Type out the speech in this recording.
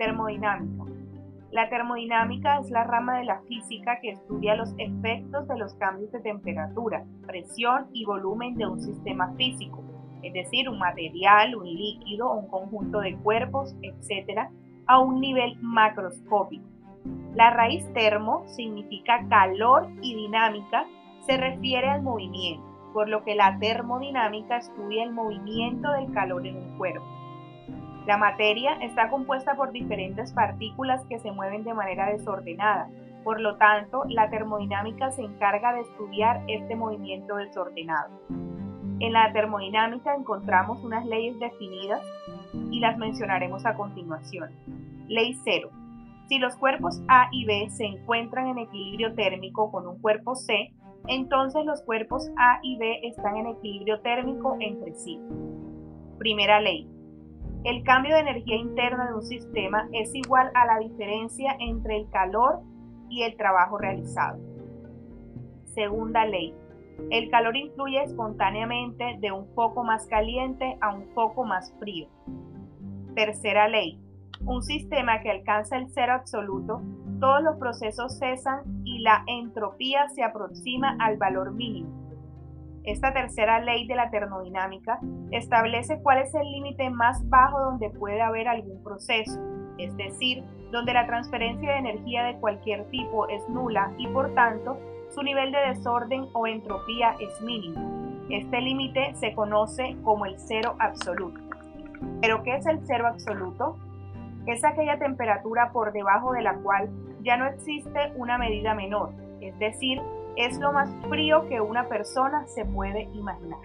Termodinámica. La termodinámica es la rama de la física que estudia los efectos de los cambios de temperatura, presión y volumen de un sistema físico, es decir, un material, un líquido, un conjunto de cuerpos, etc., a un nivel macroscópico. La raíz termo significa calor y dinámica, se refiere al movimiento, por lo que la termodinámica estudia el movimiento del calor en un cuerpo. La materia está compuesta por diferentes partículas que se mueven de manera desordenada. Por lo tanto, la termodinámica se encarga de estudiar este movimiento desordenado. En la termodinámica encontramos unas leyes definidas y las mencionaremos a continuación. Ley 0. Si los cuerpos A y B se encuentran en equilibrio térmico con un cuerpo C, entonces los cuerpos A y B están en equilibrio térmico entre sí. Primera ley. El cambio de energía interna de un sistema es igual a la diferencia entre el calor y el trabajo realizado. Segunda ley. El calor influye espontáneamente de un foco más caliente a un foco más frío. Tercera ley. Un sistema que alcanza el cero absoluto, todos los procesos cesan y la entropía se aproxima al valor mínimo. Esta tercera ley de la termodinámica establece cuál es el límite más bajo donde puede haber algún proceso, es decir, donde la transferencia de energía de cualquier tipo es nula y por tanto su nivel de desorden o entropía es mínimo. Este límite se conoce como el cero absoluto. ¿Pero qué es el cero absoluto? Es aquella temperatura por debajo de la cual ya no existe una medida menor, es decir, es lo más frío que una persona se puede imaginar.